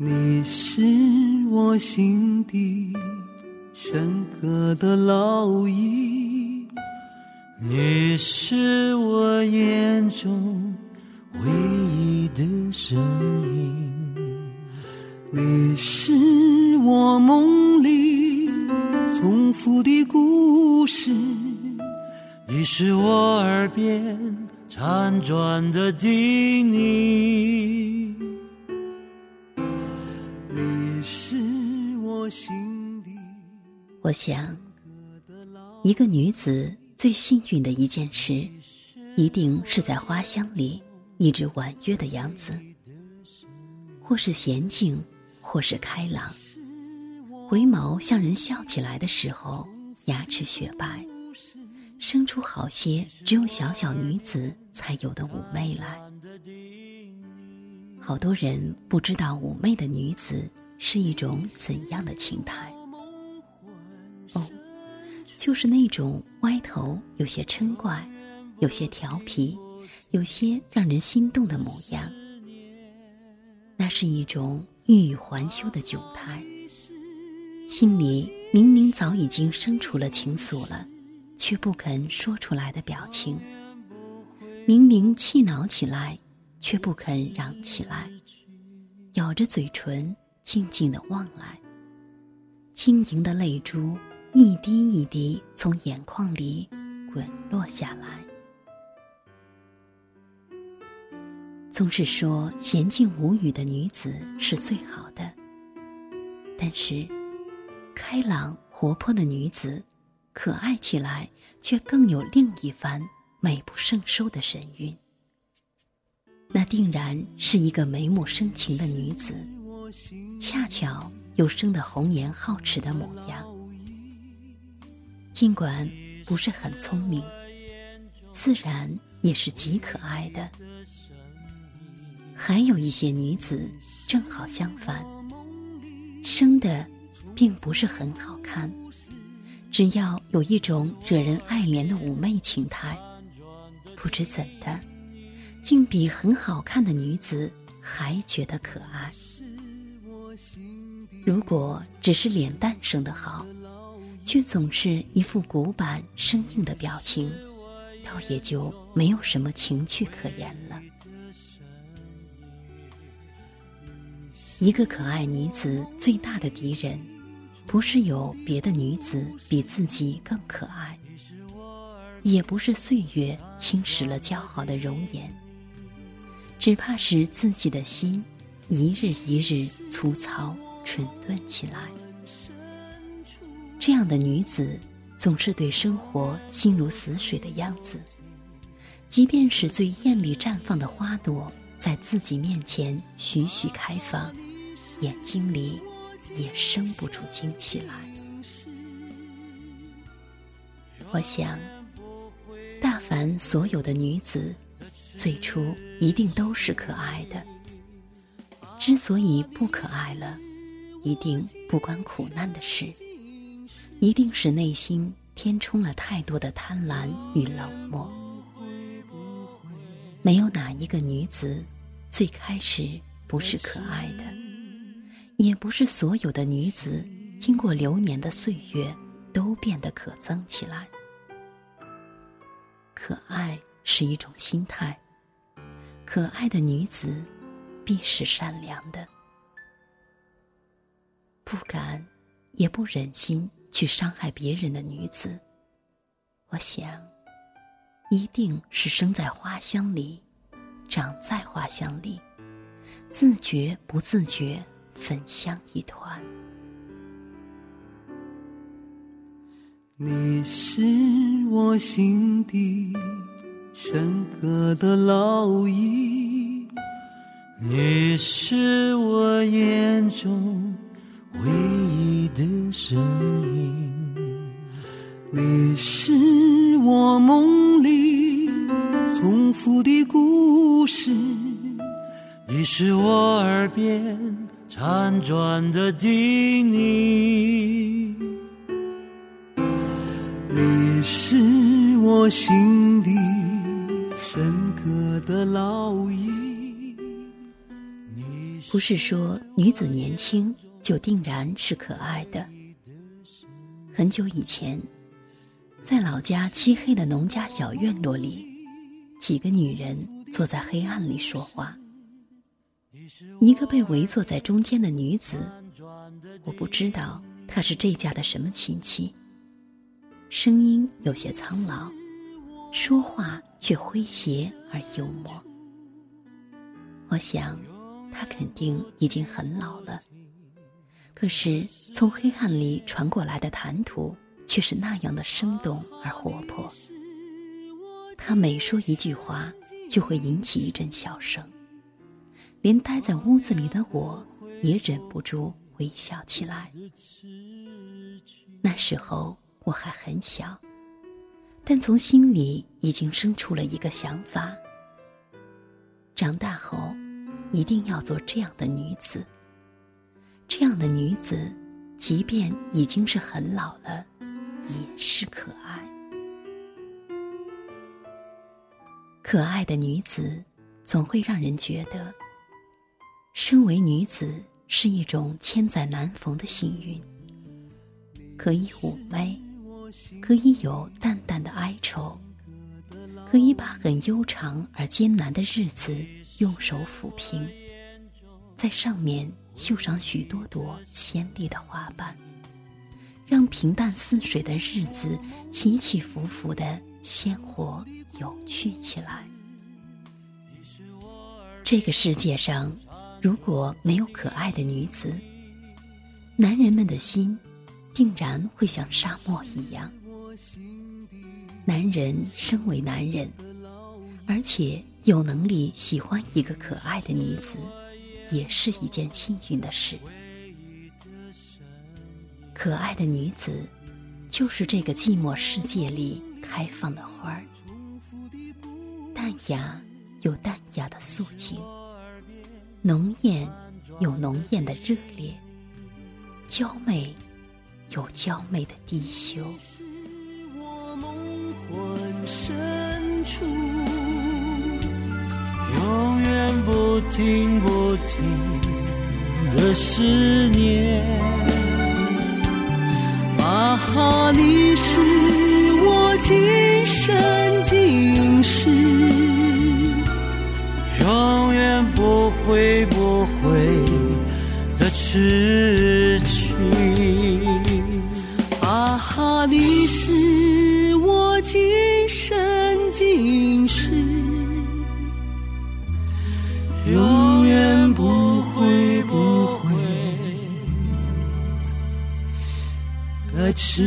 你是我心底深刻的烙印，你是我眼中唯一的身影，你是我梦里重复的故事，你是我耳边辗转的叮咛。我想，一个女子最幸运的一件事，一定是在花香里一直婉约的样子，或是娴静，或是开朗。回眸向人笑起来的时候，牙齿雪白，生出好些只有小小女子才有的妩媚来。好多人不知道妩媚的女子是一种怎样的情态。就是那种歪头、有些嗔怪、有些调皮、有些让人心动的模样。那是一种欲语还休的窘态，心里明明早已经生出了情愫了，却不肯说出来的表情；明明气恼起来，却不肯嚷起来，咬着嘴唇，静静的望来，晶莹的泪珠。一滴一滴从眼眶里滚落下来。总是说娴静无语的女子是最好的，但是开朗活泼的女子，可爱起来却更有另一番美不胜收的神韵。那定然是一个眉目深情的女子，恰巧又生得红颜好齿的模样。尽管不是很聪明，自然也是极可爱的。还有一些女子正好相反，生的并不是很好看，只要有一种惹人爱怜的妩媚情态，不知怎的，竟比很好看的女子还觉得可爱。如果只是脸蛋生的好。却总是一副古板生硬的表情，倒也就没有什么情趣可言了。一个可爱女子最大的敌人，不是有别的女子比自己更可爱，也不是岁月侵蚀了姣好的容颜，只怕是自己的心一日一日粗糙蠢钝起来。这样的女子，总是对生活心如死水的样子。即便是最艳丽绽放的花朵，在自己面前徐徐开放，眼睛里也生不出惊喜来。我想，大凡所有的女子，最初一定都是可爱的。之所以不可爱了，一定不关苦难的事。一定是内心填充了太多的贪婪与冷漠。没有哪一个女子最开始不是可爱的，也不是所有的女子经过流年的岁月都变得可憎起来。可爱是一种心态，可爱的女子必是善良的，不敢，也不忍心。去伤害别人的女子，我想，一定是生在花香里，长在花香里，自觉不自觉，粉香一团。你是我心底深刻的烙印，你是我眼中唯一的声音。你是我梦里重复的故事，你是我耳边辗转的叮咛，你是我心底深刻的烙印。不是说女子年轻就定然是可爱的。很久以前，在老家漆黑的农家小院落里，几个女人坐在黑暗里说话。一个被围坐在中间的女子，我不知道她是这家的什么亲戚，声音有些苍老，说话却诙谐而幽默。我想。他肯定已经很老了，可是从黑暗里传过来的谈吐却是那样的生动而活泼。他每说一句话，就会引起一阵笑声，连待在屋子里的我也忍不住微笑起来。那时候我还很小，但从心里已经生出了一个想法：长大后。一定要做这样的女子。这样的女子，即便已经是很老了，也是可爱。可爱的女子，总会让人觉得，身为女子是一种千载难逢的幸运。可以妩媚，可以有淡淡的哀愁，可以把很悠长而艰难的日子。用手抚平，在上面绣上许多朵鲜丽的花瓣，让平淡似水的日子起起伏伏的鲜活有趣起来。这个世界上，如果没有可爱的女子，男人们的心定然会像沙漠一样。男人身为男人，而且。有能力喜欢一个可爱的女子，也是一件幸运的事。可爱的女子，就是这个寂寞世界里开放的花儿，淡雅有淡雅的素净，浓艳有浓艳的热烈，娇媚有娇媚的低羞。永远不停不不停的思念，啊哈，你是我今生今世永远不会不会的痴情，啊哈，你是我今是